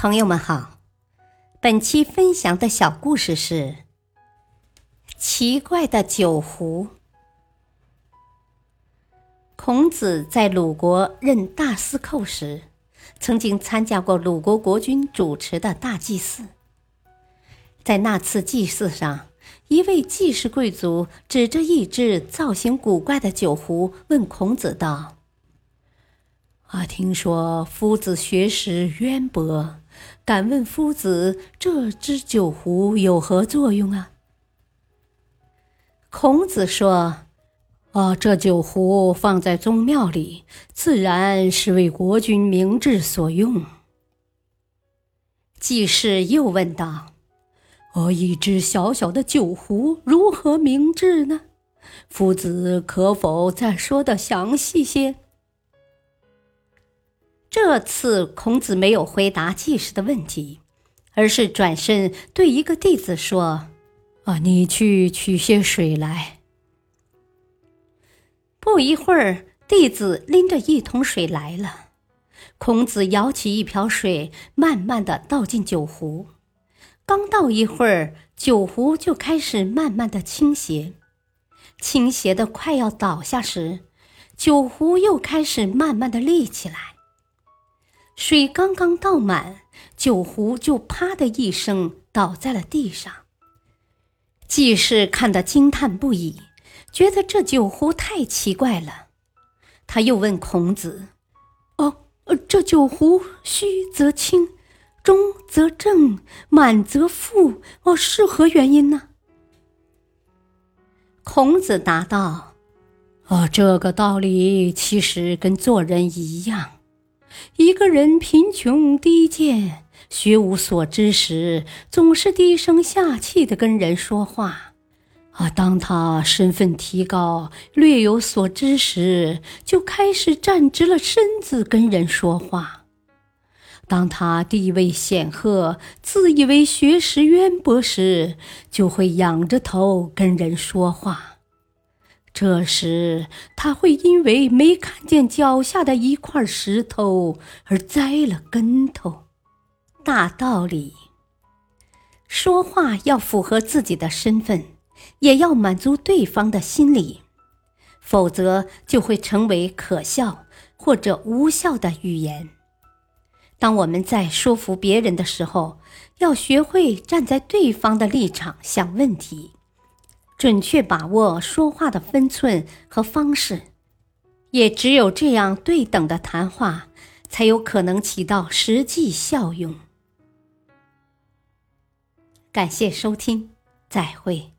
朋友们好，本期分享的小故事是《奇怪的酒壶》。孔子在鲁国任大司寇时，曾经参加过鲁国国君主持的大祭祀。在那次祭祀上，一位季氏贵族指着一只造型古怪的酒壶，问孔子道：“啊，听说夫子学识渊博。”敢问夫子，这只酒壶有何作用啊？孔子说：“啊，这酒壶放在宗庙里，自然是为国君明志所用。”季氏又问道：“哦，一只小小的酒壶如何明志呢？夫子可否再说的详细些？”这次孔子没有回答季氏的问题，而是转身对一个弟子说：“啊，你去取些水来。”不一会儿，弟子拎着一桶水来了。孔子舀起一瓢水，慢慢的倒进酒壶。刚倒一会儿，酒壶就开始慢慢的倾斜。倾斜的快要倒下时，酒壶又开始慢慢的立起来。水刚刚倒满，酒壶就啪的一声倒在了地上。季氏看得惊叹不已，觉得这酒壶太奇怪了。他又问孔子：“哦，这酒壶虚则轻，中则正，满则负，哦，是何原因呢？”孔子答道：“哦，这个道理其实跟做人一样。”一个人贫穷低贱、学无所知时，总是低声下气的跟人说话；啊，当他身份提高、略有所知时，就开始站直了身子跟人说话；当他地位显赫、自以为学识渊博时，就会仰着头跟人说话。这时，他会因为没看见脚下的一块石头而栽了跟头。大道理，说话要符合自己的身份，也要满足对方的心理，否则就会成为可笑或者无效的语言。当我们在说服别人的时候，要学会站在对方的立场想问题。准确把握说话的分寸和方式，也只有这样对等的谈话，才有可能起到实际效用。感谢收听，再会。